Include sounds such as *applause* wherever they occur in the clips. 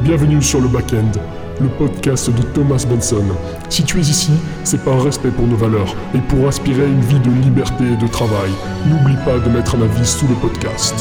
Bienvenue sur le Backend, le podcast de Thomas Benson. Si tu es ici, c'est par respect pour nos valeurs et pour aspirer à une vie de liberté et de travail. N'oublie pas de mettre un avis sous le podcast.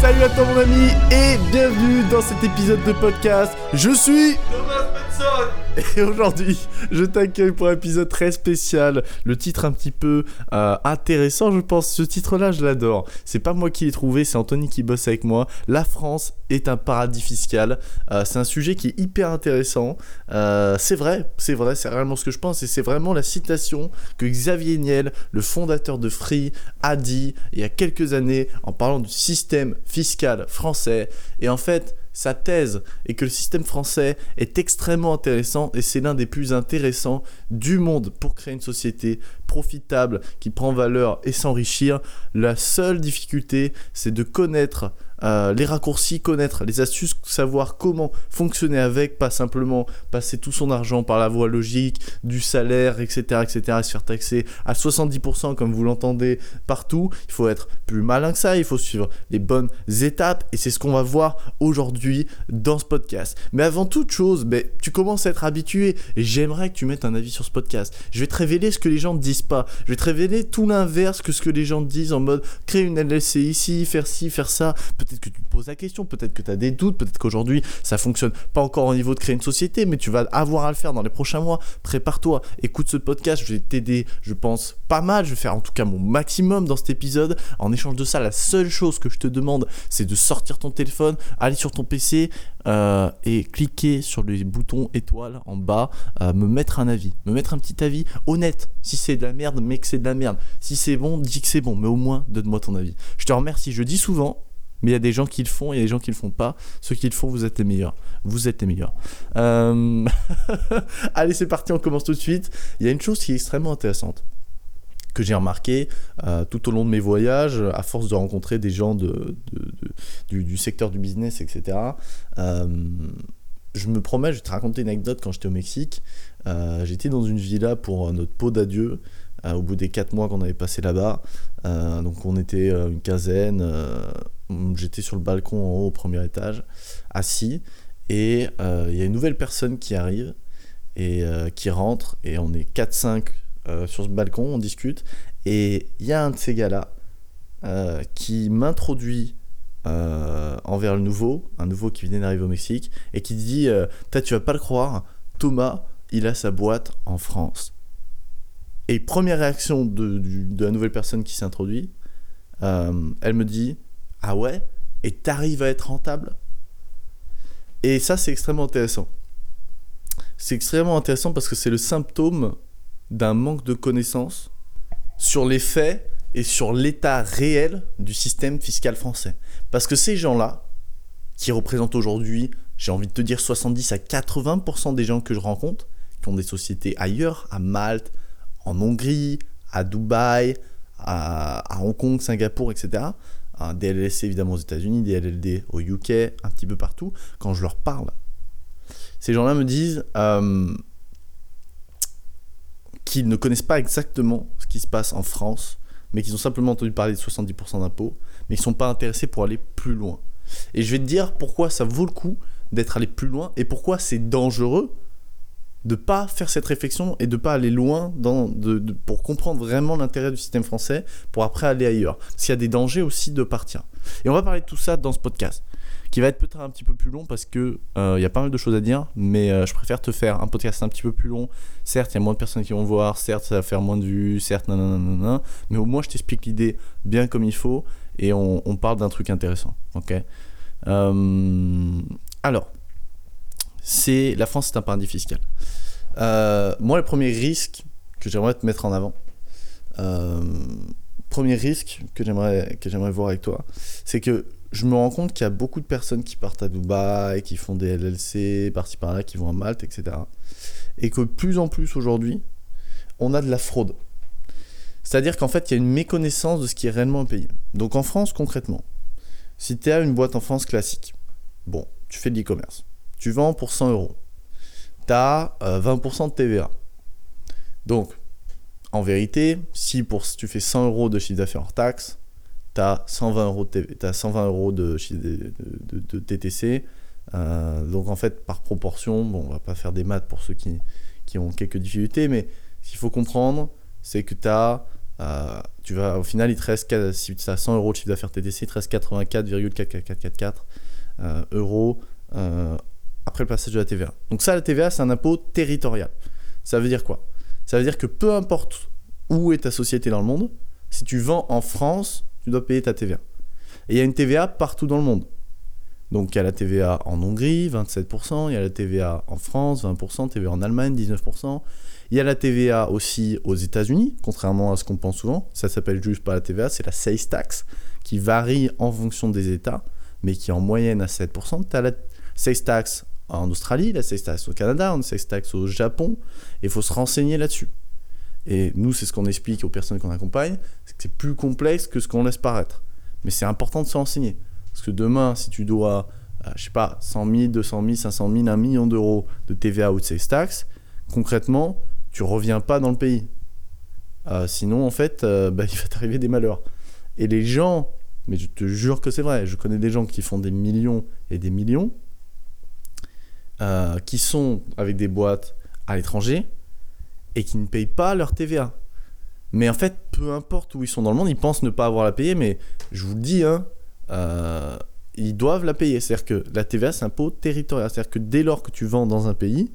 Salut à toi mon ami et bienvenue dans cet épisode de podcast. Je suis Thomas Benson et aujourd'hui je t'accueille pour un épisode très spécial. Le titre un petit peu euh, intéressant je pense. Ce titre là je l'adore. C'est pas moi qui l'ai trouvé, c'est Anthony qui bosse avec moi. La France est un paradis fiscal. Euh, c'est un sujet qui est hyper intéressant. Euh, c'est vrai, c'est vrai, c'est réellement ce que je pense et c'est vraiment la citation que Xavier Niel, le fondateur de Free, a dit il y a quelques années en parlant du système fiscal français. Et en fait, sa thèse est que le système français est extrêmement intéressant et c'est l'un des plus intéressants du monde pour créer une société profitable qui prend valeur et s'enrichir. La seule difficulté, c'est de connaître euh, les raccourcis, connaître les astuces, savoir comment fonctionner avec, pas simplement passer tout son argent par la voie logique, du salaire, etc., etc., et se faire taxer à 70% comme vous l'entendez partout. Il faut être plus malin que ça, il faut suivre les bonnes étapes, et c'est ce qu'on va voir aujourd'hui dans ce podcast. Mais avant toute chose, ben, tu commences à être habitué, et j'aimerais que tu mettes un avis sur ce podcast. Je vais te révéler ce que les gens ne disent pas. Je vais te révéler tout l'inverse que ce que les gens disent en mode créer une LLC ici, faire ci, faire ça. Que tu te poses la question, peut-être que tu as des doutes, peut-être qu'aujourd'hui ça fonctionne pas encore au niveau de créer une société, mais tu vas avoir à le faire dans les prochains mois. Prépare-toi, écoute ce podcast, je vais t'aider, je pense, pas mal. Je vais faire en tout cas mon maximum dans cet épisode. En échange de ça, la seule chose que je te demande, c'est de sortir ton téléphone, aller sur ton PC, euh, et cliquer sur les boutons étoiles en bas, euh, me mettre un avis, me mettre un petit avis honnête. Si c'est de la merde, mais que c'est de la merde. Si c'est bon, dis que c'est bon, mais au moins donne-moi ton avis. Je te remercie, je dis souvent, mais il y a des gens qui le font, il y a des gens qui le font pas. Ceux qui le font, vous êtes les meilleurs. Vous êtes les meilleurs. Euh, *laughs* Allez, c'est parti, on commence tout de suite. Il y a une chose qui est extrêmement intéressante que j'ai remarqué euh, tout au long de mes voyages, à force de rencontrer des gens du, secteur du business, etc. Euh, je me promets, je vais te raconter une anecdote quand j'étais au Mexique. J'étais dans une villa pour notre pot d'adieu. Euh, au bout des 4 mois qu'on avait passé là-bas, euh, donc on était une quinzaine. J'étais sur le balcon en haut au premier étage, assis, et il y a une nouvelle personne qui arrive et qui rentre, et on est 4-5 euh, sur ce balcon, on discute, et il y a un de ces gars-là euh, qui m'introduit euh, envers le nouveau, un nouveau qui venait d'arriver au Mexique, et qui dit tu vas pas le croire, Thomas, il a sa boîte en France. Et première réaction de, la nouvelle personne qui s'introduit, elle me dit Ah ouais? Et t'arrives à être rentable? Et ça, c'est extrêmement intéressant. C'est extrêmement intéressant parce que c'est le symptôme d'un manque de connaissances sur les faits et sur l'état réel du système fiscal français. Parce que ces gens-là, qui représentent aujourd'hui, j'ai envie de te dire 70 à 80% des gens que je rencontre, qui ont des sociétés ailleurs, à Malte, en Hongrie, à Dubaï, à, Hong Kong, Singapour, etc. Des LLC évidemment aux États-Unis, des LLD au UK, un petit peu partout. Quand je leur parle, ces gens-là me disent euh, qu'ils ne connaissent pas exactement ce qui se passe en France, mais qu'ils ont simplement entendu parler de 70% d'impôts, mais ils ne sont pas intéressés pour aller plus loin. Et je vais te dire pourquoi ça vaut le coup d'être allé plus loin et pourquoi c'est dangereux de pas faire cette réflexion et de pas aller loin pour comprendre vraiment l'intérêt du système français pour après aller ailleurs. Qu'il y a des dangers aussi de partir. Et on va parler de tout ça dans ce podcast qui va être peut-être un petit peu plus long parce que il euh, y a pas mal de choses à dire, mais euh, je préfère te faire un podcast un petit peu plus long. Certes, il y a moins de personnes qui vont voir, certes, ça va faire moins de vues, certes, nanana, mais au moins je t'explique l'idée bien comme il faut et on, on parle d'un truc intéressant. Ok? Euh, alors, c'est la France, c'est un paradis fiscal. moi, le premier risque que j'aimerais te mettre en avant premier risque que j'aimerais que j'aimerais voir avec toi, c'est que je me rends compte qu'il y a beaucoup de personnes qui partent à Dubaï, qui font des LLC, par-ci par-là, qui vont à Malte, etc. Et que plus en plus aujourd'hui, on a de la fraude. C'est-à-dire qu'en fait, il y a une méconnaissance de ce qui est réellement un pays. Donc en France, concrètement, si tu as une boîte en France classique, bon, tu fais de l'e-commerce, tu vends pour 100 euros, tu as 20% de TVA. Donc, en vérité, si pour, tu fais 100 euros de chiffre d'affaires hors taxe, tu as 120 euros de, as 120 euros de, TTC. Euh, donc en fait, par proportion, bon, on va pas faire des maths pour ceux qui, qui ont quelques difficultés, mais ce qu'il faut comprendre, c'est que tu as, euh, tu vas, au final, il te reste, si tu as 100 euros de chiffre d'affaires TTC, il te reste 84,4444 euh, euros après le passage de la TVA. Donc ça, la TVA, c'est un impôt territorial. Ça veut dire quoi? Ça veut dire que peu importe où est ta société dans le monde, si tu vends en France, tu dois payer ta TVA. Et il y a une TVA partout dans le monde. Donc il y a la TVA en Hongrie, 27%, il y a la TVA en France, 20%, TVA en Allemagne, 19%. Il y a la TVA aussi aux États-Unis, contrairement à ce qu'on pense souvent. Ça s'appelle juste pas la TVA, c'est la sales tax, qui varie en fonction des États, mais qui est en moyenne à 7%. Tu as la sales tax en Australie, la sales tax au Canada, sales tax au Japon. Il faut se renseigner là-dessus. Et nous, c'est ce qu'on explique aux personnes qu'on accompagne, c'est que c'est plus complexe que ce qu'on laisse paraître. Mais c'est important de se renseigner. Parce que demain, si tu dois, euh, je sais pas, 100 000, 200 000, 500 000, 1 million d'euros de TVA ou de sales tax, concrètement, tu reviens pas dans le pays. Euh, sinon, en fait, euh, bah, *laughs* il va t'arriver des malheurs. Et les gens, mais je te jure que c'est vrai, je connais des gens qui font des millions et des millions, qui sont avec des boîtes à l'étranger, et qui ne payent pas leur TVA. Mais en fait, peu importe où ils sont dans le monde, ils pensent ne pas avoir la payer, mais je vous le dis, hein, euh, ils doivent la payer. C'est-à-dire que la TVA, c'est un impôt territorial. C'est-à-dire que dès lors que tu vends dans un pays,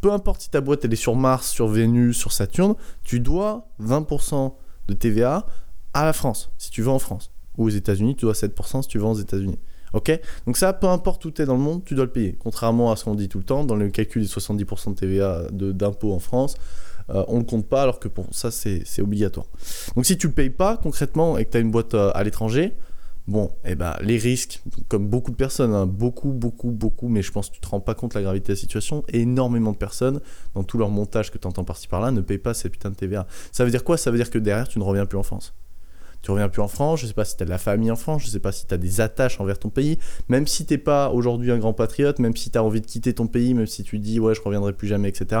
peu importe si ta boîte elle est sur Mars, sur Vénus, sur Saturne, tu dois 20% de TVA à la France, si tu vends en France. Ou aux États-Unis, tu dois 7% si tu vends aux États-Unis. Ok Donc ça, peu importe où tu es dans le monde, tu dois le payer. Contrairement à ce qu'on dit tout le temps, dans le calcul des 70% de TVA d'impôt en France, euh, on ne le compte pas alors que bon, ça c'est obligatoire. Donc si tu le payes pas concrètement et que tu as une boîte euh, à l'étranger, bon, eh ben, les risques, comme beaucoup de personnes, hein, beaucoup, beaucoup, beaucoup, mais je pense que tu te rends pas compte de la gravité de la situation, énormément de personnes, dans tout leur montage que tu entends par-ci par-là, ne payent pas cette putain de TVA. Ça veut dire quoi? Ça veut dire que derrière, tu ne reviens plus en France tu reviens plus en France, je sais pas si tu as de la famille en France, je sais pas si tu as des attaches envers ton pays, même si t'es pas aujourd'hui un grand patriote, même si tu as envie de quitter ton pays, même si tu dis ouais je reviendrai plus jamais, etc.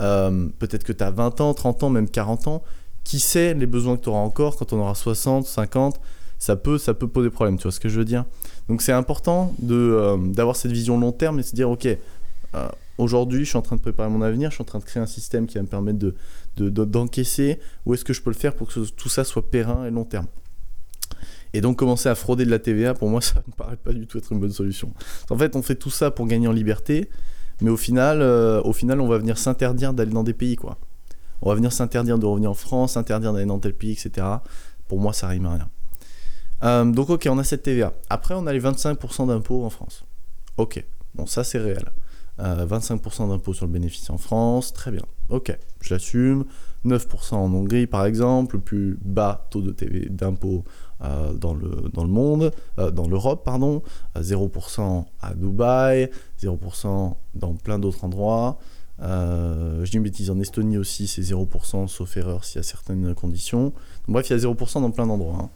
Euh, peut-être que tu as 20 ans, 30 ans, même 40 ans, qui sait les besoins que tu auras encore quand on aura 60, 50, ça peut, ça peut poser problème, tu vois ce que je veux dire? Donc c'est important euh, d'avoir cette vision long terme et de se dire ok, euh, aujourd'hui je suis en train de préparer mon avenir, je suis en train de créer un système qui va me permettre de d'encaisser Où est-ce que je peux le faire pour que tout ça soit périn et long terme et donc commencer à frauder de la TVA, pour moi, *laughs* ça ne paraît pas du tout être une bonne solution. En fait, on fait tout ça pour gagner en liberté, mais au final, euh, au final on va venir s'interdire d'aller dans des pays. On va venir s'interdire de revenir en France, s'interdire d'aller dans tel pays, etc. Pour moi, ça rime à rien. Euh, donc, ok, on a cette TVA. Après, on a les 25% d'impôts en France. Ok, bon, ça c'est réel. 25% euh, d'impôts sur le bénéfice en France, très bien. Ok, je l'assume. 9% en Hongrie par exemple, le plus bas taux de TV d'impôt euh, dans, le, dans le monde, euh, dans l'Europe, pardon. 0% à Dubaï, 0% dans plein d'autres endroits. je dis une bêtise, en Estonie aussi c'est 0% sauf erreur s'il y a certaines conditions. bref, il y a 0% dans plein d'endroits.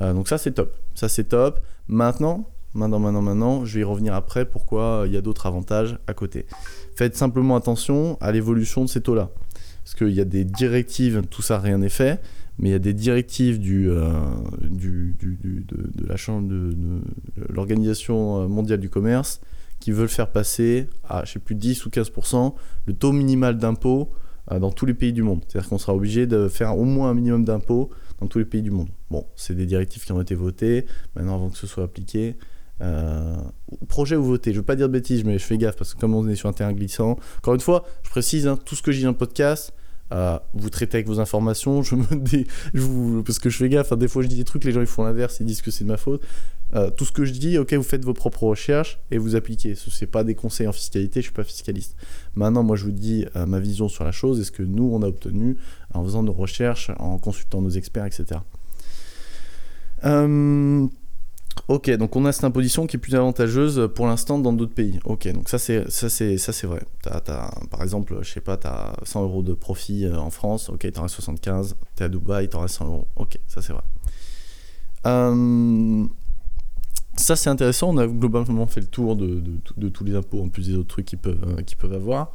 Hein. donc ça c'est top. Ça c'est top. Maintenant, Maintenant, maintenant, maintenant, je vais y revenir après. Pourquoi il y a d'autres avantages à côté. Faites simplement attention à l'évolution de ces taux-là. Parce qu'il y a des directives, tout ça, rien n'est fait, mais il y a des directives euh, de, la chambre de, l'Organisation mondiale du commerce qui veulent faire passer à, je sais plus, 10 ou 15% le taux minimal d'impôt euh, dans tous les pays du monde. C'est-à-dire qu'on sera obligé de faire au moins un minimum d'impôt dans tous les pays du monde. Bon, c'est des directives qui ont été votées. Maintenant, avant que ce soit appliqué, euh, projet ou voter, je veux pas dire de bêtises, mais je fais gaffe parce que comme on est sur un terrain glissant, encore une fois, je précise, hein, tout ce que j'ai dans le podcast, euh, vous traitez avec vos informations, je me vous, parce que je fais gaffe, hein, des fois je dis des trucs, les gens ils font l'inverse, ils disent que c'est de ma faute. Euh, tout ce que je dis, ok, vous faites vos propres recherches et vous appliquez. Ce n'est pas des conseils en fiscalité, je suis pas fiscaliste. Maintenant, moi je vous dis ma vision sur la chose et ce que nous on a obtenu en faisant nos recherches, en consultant nos experts, etc. Euh, Ok, donc on a cette imposition qui est plus avantageuse pour l'instant dans d'autres pays. Ok, donc ça c'est ça c'est ça c'est vrai. par exemple, je sais pas, tu as 100 euros de profit euh, en France. Ok, t'en restes 75. T'es à Dubaï, t'en restes 100 euros. Ok, ça c'est vrai. Euh, ça c'est intéressant. On a globalement fait le tour de, tous les impôts en plus des autres trucs qu'ils peuvent euh, peuvent avoir.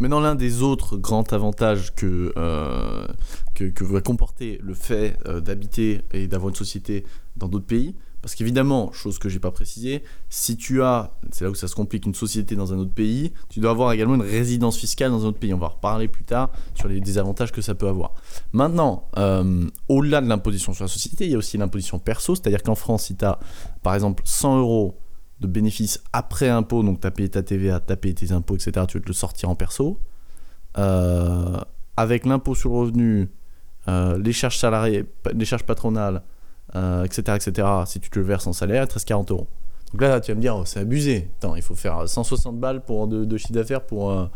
Maintenant, l'un des autres grands avantages que, que, va comporter le fait euh, d'habiter et d'avoir une société dans d'autres pays. Parce qu'évidemment, chose que j'ai pas précisé, si tu as, c'est là où ça se complique, une société dans un autre pays, tu dois avoir également une résidence fiscale dans un autre pays. On va reparler plus tard sur les désavantages que ça peut avoir. Maintenant, euh, au-delà de l'imposition sur la société, il y a aussi l'imposition perso, c'est-à-dire qu'en France, si tu as par exemple 100 euros de bénéfices après impôt, donc tu as payé ta TVA, tu as payé tes impôts, etc., tu veux te le sortir en perso, euh, avec l'impôt sur le revenu, les charges salariées, les charges patronales, etc., euh, etc., si tu te le verses en salaire, il te reste 40 euros. Donc là, tu vas me dire, oh, c'est abusé. Attends, il faut faire 160 balles pour, de, chiffre d'affaires pour,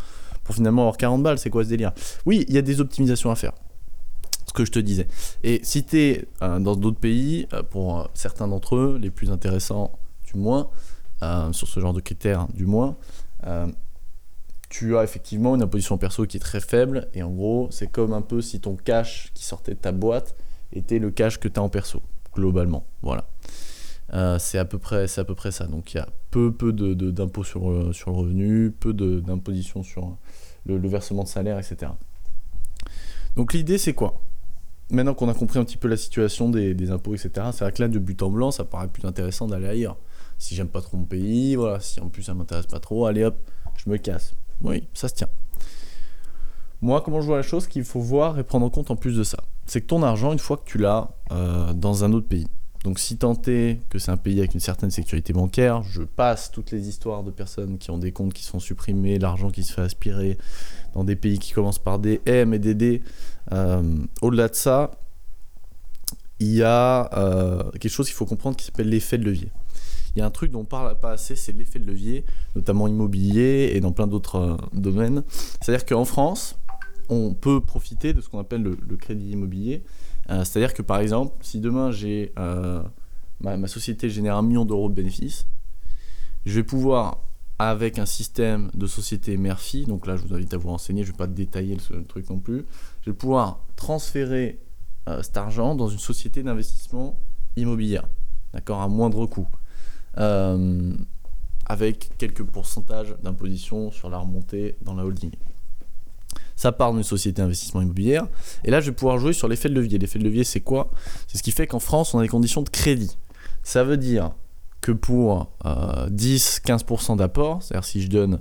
pour finalement avoir 40 balles. C'est quoi ce délire? Oui, il y a des optimisations à faire. Ce que je te disais. Et si tu es dans d'autres pays, pour certains d'entre eux, les plus intéressants du moins, sur ce genre de critères du moins, tu as effectivement une imposition perso qui est très faible. Et en gros, c'est comme un peu si ton cash qui sortait de ta boîte était le cash que tu as en perso, globalement. Voilà. Euh, c'est à peu près à peu près ça donc il y a peu peu d'impôts sur, euh, sur le revenu peu d'imposition sur le, versement de salaire etc donc l'idée c'est quoi? Maintenant qu'on a compris un petit peu la situation des, des impôts etc c'est vrai que là de but en blanc ça paraît plus intéressant d'aller ailleurs si j'aime pas trop mon pays voilà si en plus ça m'intéresse pas trop allez hop je me casse oui, ça se tient. Moi, comment je vois la chose qu'il faut voir et prendre en compte en plus de ça? C'est que ton argent, une fois que tu l'as euh, dans un autre pays, donc si tant est que c'est un pays avec une certaine sécurité bancaire, je passe toutes les histoires de personnes qui ont des comptes qui se font supprimer, l'argent qui se fait aspirer dans des pays qui commencent par des M et des D. Euh, au-delà de ça, il y a euh, quelque chose qu'il faut comprendre qui s'appelle l'effet de levier il y a un truc dont on parle pas assez, c'est l'effet de levier, notamment immobilier et dans plein d'autres euh, domaines. C'est-à-dire qu'en France, on peut profiter de ce qu'on appelle le, crédit immobilier. Euh, c'est-à-dire que par exemple, si demain j'ai euh, ma, société génère un million d'euros de bénéfices, je vais pouvoir avec un système de société mère-fille, donc là je vous invite à vous renseigner, je ne vais pas détailler le, truc non plus, je vais pouvoir transférer cet argent dans une société d'investissement immobilière, d'accord, à moindre coût. Euh, avec quelques pourcentages d'imposition sur la remontée dans la holding. Ça part d'une société d'investissement immobilière. Et là, je vais pouvoir jouer sur l'effet de levier. L'effet de levier, c'est quoi? C'est ce qui fait qu'en France, on a des conditions de crédit. Ça veut dire que pour 10-15% euh, d'apport, c'est-à-dire si je donne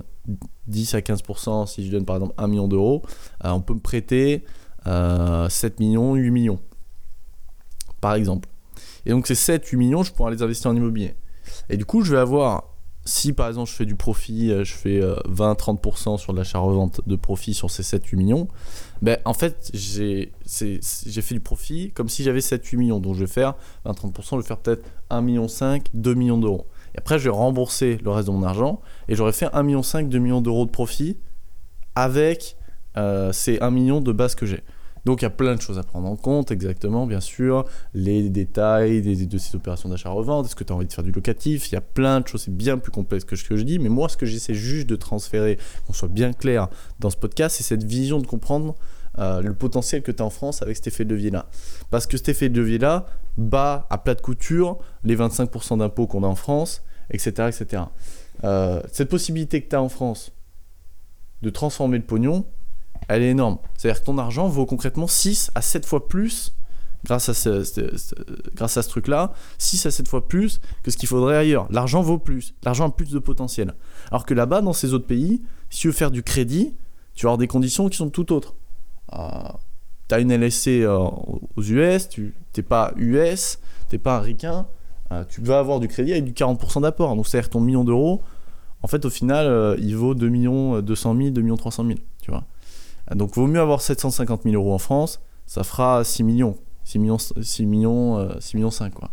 10 à 15%, si je donne par exemple 1 million d'euros, euh, on peut me prêter 7 millions, 8 millions, par exemple. Et donc ces 7-8 millions, je pourrais les investir en immobilier. Et du coup, je vais avoir, si par exemple je fais du profit, euh, je fais 20-30% euh, sur l'achat-revente de profit sur ces 7-8 millions, ben, en fait, j'ai fait du profit comme si j'avais 7-8 millions. Donc je vais faire 20-30%, je vais faire peut-être 1,5 million, 2 millions d'euros. Et après, je vais rembourser le reste de mon argent et j'aurais fait 1,5 million, 2 millions d'euros de profit avec euh, ces 1 million de base que j'ai. Donc il y a plein de choses à prendre en compte, exactement, bien sûr, les détails de ces opérations d'achat-revente, est-ce que tu as envie de faire du locatif, il y a plein de choses, c'est bien plus complexe que ce que je dis, mais moi ce que j'essaie juste de transférer, qu'on soit bien clair dans ce podcast, c'est cette vision de comprendre euh, le potentiel que tu as en France avec cet effet de levier-là. Parce que cet effet de levier-là bat à plat de couture les 25% d'impôts qu'on a en France, etc. etc. Euh, cette possibilité que tu as en France de transformer le pognon, elle est énorme. C'est-à-dire que ton argent vaut concrètement 6 à 7 fois plus grâce à ce, grâce à ce truc-là, 6 à 7 fois plus que ce qu'il faudrait ailleurs. L'argent vaut plus, l'argent a plus de potentiel. Alors que là-bas, dans ces autres pays, si tu veux faire du crédit, tu vas avoir des conditions qui sont tout autres. Euh, tu as une LSC euh, aux US, tu n'es pas US, tu n'es pas un euh, tu vas avoir du crédit avec du 40% d'apport. Donc c'est-à-dire ton million d'euros, en fait, au final, euh, il vaut 2 millions 200 000, 2 millions 300 000, tu vois. Donc, vaut mieux avoir 750 000 euros en France, ça fera 6 millions, 6 millions, 6 millions, 6 euh, millions 5, quoi.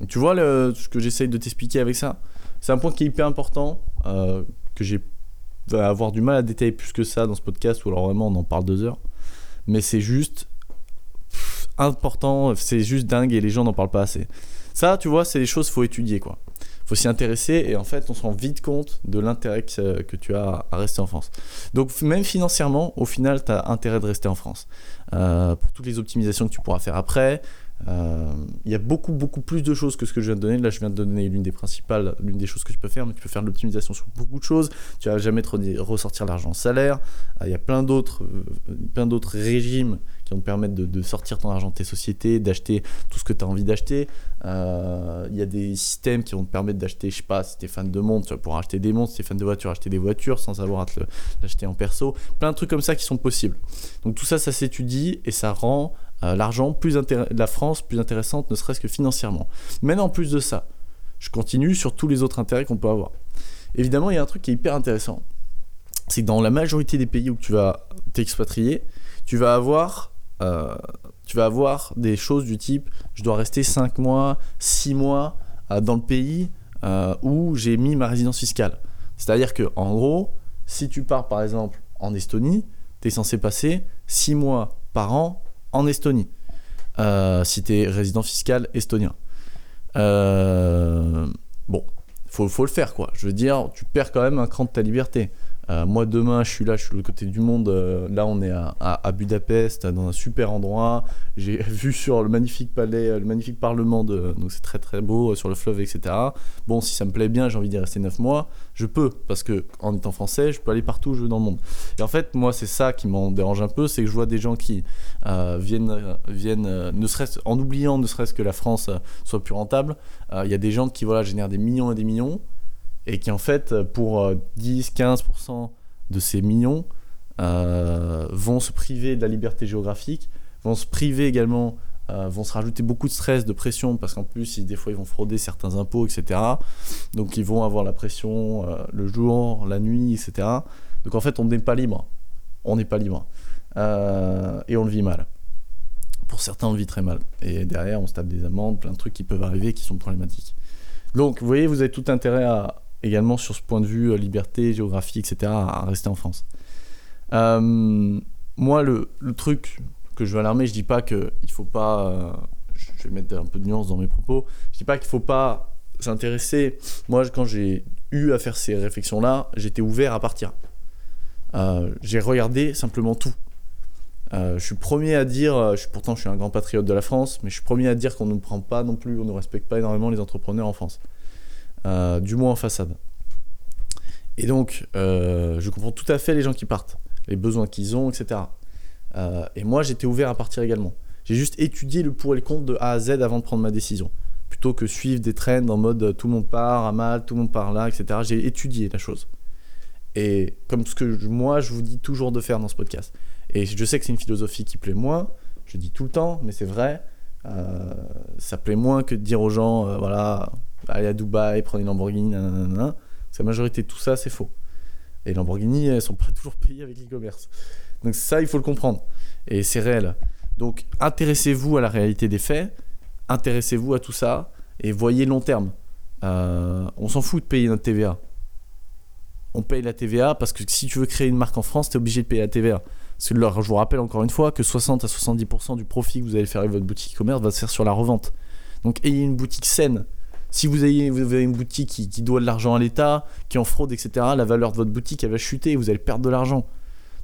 Donc, tu vois le, ce que j'essaye de t'expliquer avec ça C'est un point qui est hyper important, euh, que j'ai va avoir du mal à détailler plus que ça dans ce podcast, ou alors vraiment on en parle deux heures. Mais c'est juste important, c'est juste dingue et les gens n'en parlent pas assez. Ça, tu vois, c'est des choses qu'il faut étudier, quoi faut s'y intéresser et en fait on se rend vite compte de l'intérêt que, tu as à rester en France. Donc même financièrement, au final, tu as intérêt de rester en France. Euh, pour toutes les optimisations que tu pourras faire après, Euh, il y a beaucoup, beaucoup plus de choses que ce que je viens de donner. Là, je viens de donner l'une des principales, l'une des choses que tu peux faire, mais tu peux faire de l'optimisation sur beaucoup de choses. Tu vas jamais ressortir l'argent salaire. Euh, il y a plein d'autres, plein d'autres régimes qui vont te permettre de, sortir ton argent de tes sociétés, d'acheter tout ce que tu as envie d'acheter. Il y a des systèmes qui vont te permettre d'acheter, je sais pas, si tu es fan de montres, tu vas pouvoir acheter des montres, si tu es fan de voitures, acheter des voitures sans avoir à l'acheter en perso. Plein de trucs comme ça qui sont possibles. Donc tout ça, ça s'étudie et ça rend euh, l'argent, plus la France plus intéressante, ne serait-ce que financièrement. Maintenant, en plus de ça, je continue sur tous les autres intérêts qu'on peut avoir. Évidemment, il y a un truc qui est hyper intéressant. C'est que dans la majorité des pays où tu vas t'expatrier, tu vas avoir euh, tu vas avoir des choses du type je dois rester 5 mois, 6 mois euh, dans le pays où j'ai mis ma résidence fiscale. C'est-à-dire que en gros, si tu pars par exemple en Estonie, tu es censé passer 6 mois par an en Estonie, euh, si tu es résident fiscal estonien. Euh, bon, faut, faut le faire quoi. Je veux dire, tu perds quand même un cran de ta liberté. Euh, moi, demain, je suis là, je suis de l'autre côté du monde. Euh, là, on est à, Budapest, dans un super endroit. J'ai *laughs* vu sur le magnifique palais, euh, le magnifique parlement, de, donc c'est très très beau, sur le fleuve, etc. Bon, si ça me plaît bien, j'ai envie d'y rester 9 mois, je peux, parce que en étant français, je peux aller partout où je veux dans le monde. Et en fait, moi, c'est ça qui m'en dérange un peu, c'est que je vois des gens qui viennent, viennent ne serait en oubliant ne serait-ce que la France soit plus rentable. Il y a des gens qui voilà, génèrent des millions et des millions et qui en fait pour 10-15% euh, de ces millions euh, vont se priver de la liberté géographique, vont se priver également, euh, vont se rajouter beaucoup de stress, de pression, parce qu'en plus, des fois, ils vont frauder certains impôts, etc. Donc, ils vont avoir la pression le jour, la nuit, etc. Donc, en fait, on n'est pas libre. On n'est pas libre. et on le vit mal. Pour certains, on le vit très mal. Et derrière, on se tape des amendes, plein de trucs qui peuvent arriver qui sont problématiques. Donc, vous voyez, vous avez tout intérêt à, également sur ce point de vue, euh, liberté, géographie, etc., à rester en France. Euh, moi, le, truc que je veux alarmer, je dis pas qu'il faut pas. Euh, je vais mettre un peu de nuance dans mes propos. Je dis pas qu'il faut pas s'intéresser. Moi, quand j'ai eu à faire ces réflexions-là, j'étais ouvert à partir. j'ai regardé simplement tout. je suis premier à dire, je, pourtant je suis un grand patriote de la France, mais je suis premier à dire qu'on ne prend pas non plus, on ne respecte pas énormément les entrepreneurs en France. Euh, du moins en façade. Et donc, euh, je comprends tout à fait les gens qui partent, les besoins qu'ils ont, etc. Euh, et moi, j'étais ouvert à partir également. J'ai juste étudié le pour et le contre de A à Z avant de prendre ma décision. Plutôt que suivre des trends en mode tout le monde part à mal, tout le monde part là, etc. J'ai étudié la chose. Et comme ce que moi, je vous dis toujours de faire dans ce podcast. Et je sais que c'est une philosophie qui plaît moins, je dis tout le temps, mais c'est vrai. ça plaît moins que de dire aux gens, voilà, aller à Dubaï, prendre une Lamborghini, nanana. Parce la majorité de tout ça, c'est faux. Et Lamborghini, elles sont pas *laughs* toujours payées avec l'e-commerce. Donc ça, il faut le comprendre. Et c'est réel. Donc intéressez-vous à la réalité des faits, intéressez-vous à tout ça, et voyez long terme. Euh, on s'en fout de payer notre TVA. On paye la TVA parce que si tu veux créer une marque en France, tu es obligé de payer la TVA. Parce que je vous rappelle encore une fois que 60 à 70% du profit que vous allez faire avec votre boutique e-commerce va se faire sur la revente. Donc ayez une boutique saine, si vous avez, une boutique qui, doit de l'argent à l'État, qui en fraude, etc., la valeur de votre boutique, elle va chuter vous allez perdre de l'argent.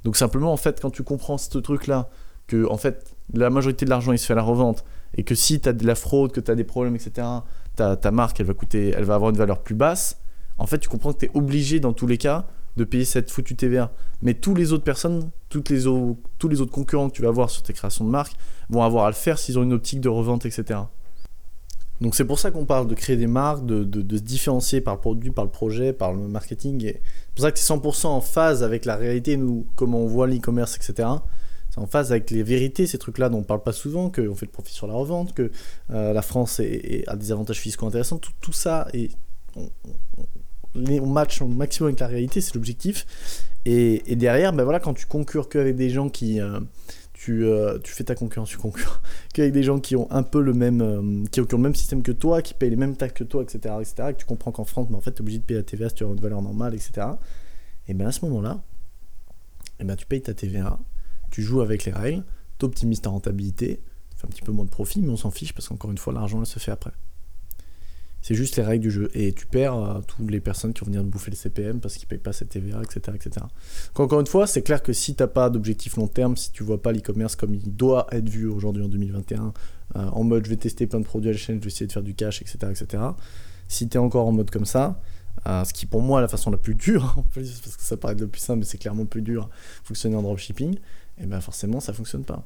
Donc simplement, en fait, quand tu comprends ce truc-là, que en fait, la majorité de l'argent, il se fait à la revente, et que si tu as de la fraude, que tu as des problèmes, etc., ta, ta marque, elle va, coûter, elle va avoir une valeur plus basse, en fait, tu comprends que tu es obligé, dans tous les cas, de payer cette foutue TVA. Mais toutes les autres personnes, toutes les tous les autres concurrents que tu vas avoir sur tes créations de marque vont avoir à le faire s'ils ont une optique de revente, etc. Donc c'est pour ça qu'on parle de créer des marques, de, se différencier par le produit, par le projet, par le marketing. C'est pour ça que c'est 100% en phase avec la réalité, nous, comment on voit l'e-commerce, etc. C'est en phase avec les vérités, ces trucs-là dont on parle pas souvent, qu'on fait le profit sur la revente, que euh, la France a des avantages fiscaux intéressants. Tout, ça, et on, match au maximum avec la réalité, c'est l'objectif. Et, derrière, ben voilà, quand tu concures qu'avec des gens qui... Euh, euh, tu, fais ta concurrence, tu concures *laughs* qu'avec des gens qui ont un peu le même, euh, qui, ont, le même système que toi, qui payent les mêmes taxes que toi, etc., etc., et que tu comprends qu'en France, mais en fait, tu es obligé de payer la TVA si tu as une valeur normale, etc. Et bien à ce moment-là, et ben, tu payes ta TVA, tu joues avec les règles, tu optimises ta rentabilité, tu fais un petit peu moins de profit, mais on s'en fiche parce qu'encore une fois, l'argent, se fait après. C'est juste les règles du jeu. Et tu perds euh, toutes les personnes qui vont venir bouffer les CPM parce qu'ils payent pas cette TVA, etc. etc. encore une fois, c'est clair que si t'as pas d'objectif long terme, si tu vois pas l'e-commerce comme il doit être vu aujourd'hui en 2021, euh, en mode je vais tester plein de produits à la chaîne, je vais essayer de faire du cash, etc. etc. Si tu es encore en mode comme ça, ce qui pour moi est la façon la plus dure, *laughs* en plus, parce que ça paraît le plus simple, mais c'est clairement plus dur, fonctionner en dropshipping, et eh ben forcément ça fonctionne pas.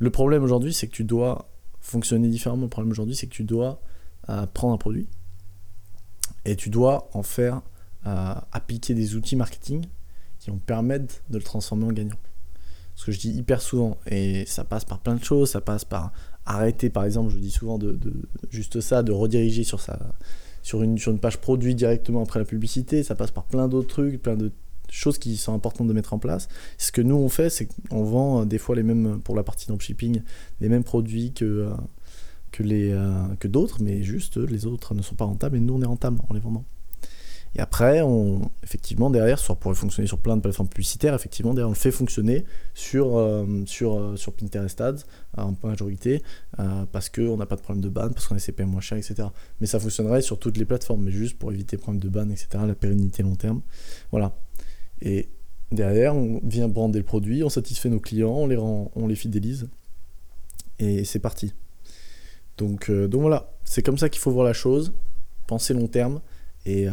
Le problème aujourd'hui, c'est que tu dois fonctionner différemment. Le problème aujourd'hui, c'est que tu dois prendre un produit et tu dois en faire euh, appliquer des outils marketing qui vont permettre de le transformer en gagnant. Ce que je dis hyper souvent, et ça passe par plein de choses, ça passe par arrêter, par exemple, je dis souvent de, juste ça, de rediriger sur, sa, sur, une, sur une page produit directement après la publicité, ça passe par plein d'autres trucs, plein de choses qui sont importantes de mettre en place. Ce que nous on fait, c'est qu'on vend euh, des fois les mêmes, pour la partie dropshipping, les mêmes produits que, euh, que, les, euh, que d'autres, mais juste les autres ne sont pas rentables et nous on est rentable en les vendant. Et après, on, effectivement, derrière, ça pourrait fonctionner sur plein de plateformes publicitaires, effectivement, derrière, on le fait fonctionner sur, sur, sur Pinterest Ads, en majorité, parce qu'on n'a pas de problème de ban, parce qu'on a CPM moins cher, etc. Mais ça fonctionnerait sur toutes les plateformes, mais juste pour éviter les problèmes de ban, etc., la pérennité long terme. Voilà. Et derrière, on vient brander le produit, on satisfait nos clients, on les, on les fidélise. Et c'est parti. Donc, euh, donc voilà, c'est comme ça qu'il faut voir la chose, penser long terme. Et euh,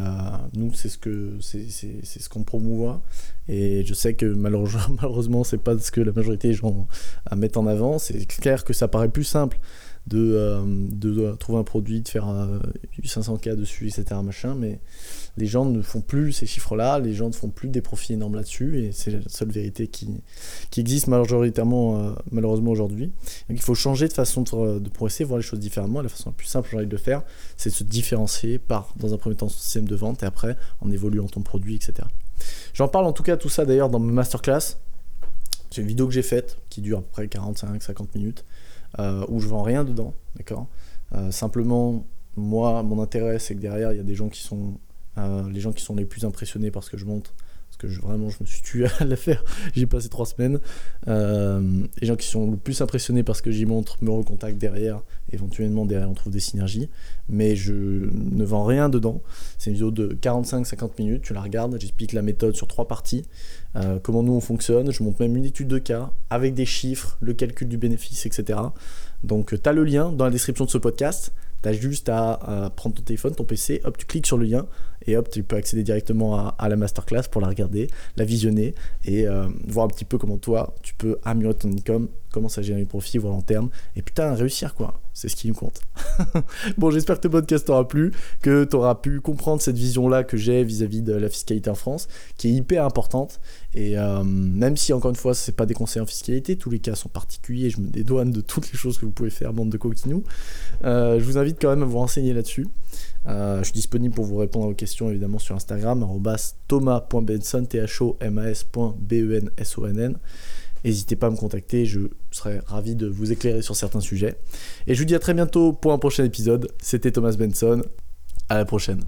nous, c'est ce ce qu'on promouvoit. Et je sais que malheureusement, *laughs* malheureusement c'est pas ce que la majorité des gens mettent en avant. C'est clair que ça paraît plus simple de, euh, de, trouver un produit, de faire 500K dessus, etc. Machin, mais les gens ne font plus ces chiffres-là, les gens ne font plus des profits énormes là-dessus, et c'est la seule vérité qui, qui existe majoritairement, euh, malheureusement aujourd'hui. Donc il faut changer de façon de, de, de voir les choses différemment. La façon la plus simple, j'ai envie de le faire, c'est de se différencier par, dans un premier temps, son système de vente, et après, en évoluant ton produit, etc. J'en parle en tout cas tout ça d'ailleurs dans ma masterclass. C'est une vidéo que j'ai faite qui dure à peu près 45-50 minutes, euh, où je vends rien dedans, d'accord euh, Simplement, moi, mon intérêt, c'est que derrière, il y a des gens qui sont euh, les gens qui sont les plus impressionnés par ce que je monte, que vraiment je me suis tué *laughs* à la faire, j'ai passé trois semaines. Euh, les gens qui sont le plus impressionnés par ce que j'y montre me recontactent derrière, éventuellement derrière on trouve des synergies, mais je ne vends rien dedans. C'est une vidéo de 45-50 minutes, tu la regardes, j'explique la méthode sur trois parties, euh, comment nous on fonctionne, je montre même une étude de cas avec des chiffres, le calcul du bénéfice, etc. Donc tu as le lien dans la description de ce podcast. Tu as juste à, prendre ton téléphone, ton PC, hop, tu cliques sur le lien et hop, tu peux accéder directement à, la masterclass pour la regarder, la visionner et euh, voir un petit peu comment toi tu peux améliorer ton income, comment ça génère du profit, voir long terme et putain, réussir quoi c'est ce qui me compte. *laughs* bon, j'espère que ce podcast t'aura plu, que tu auras pu comprendre cette vision-là que j'ai vis-à-vis de la fiscalité en France, qui est hyper importante. Et euh, même si, encore une fois, ce n'est pas des conseils en fiscalité, tous les cas sont particuliers, je me dédouane de toutes les choses que vous pouvez faire, bande de coquinous. Euh, je vous invite quand même à vous renseigner là-dessus. Euh, je suis disponible pour vous répondre à vos questions évidemment sur Instagram, thomas.benson, t N'hésitez pas à me contacter, je serai ravi de vous éclairer sur certains sujets. Et je vous dis à très bientôt pour un prochain épisode. C'était Thomas Benson. À la prochaine.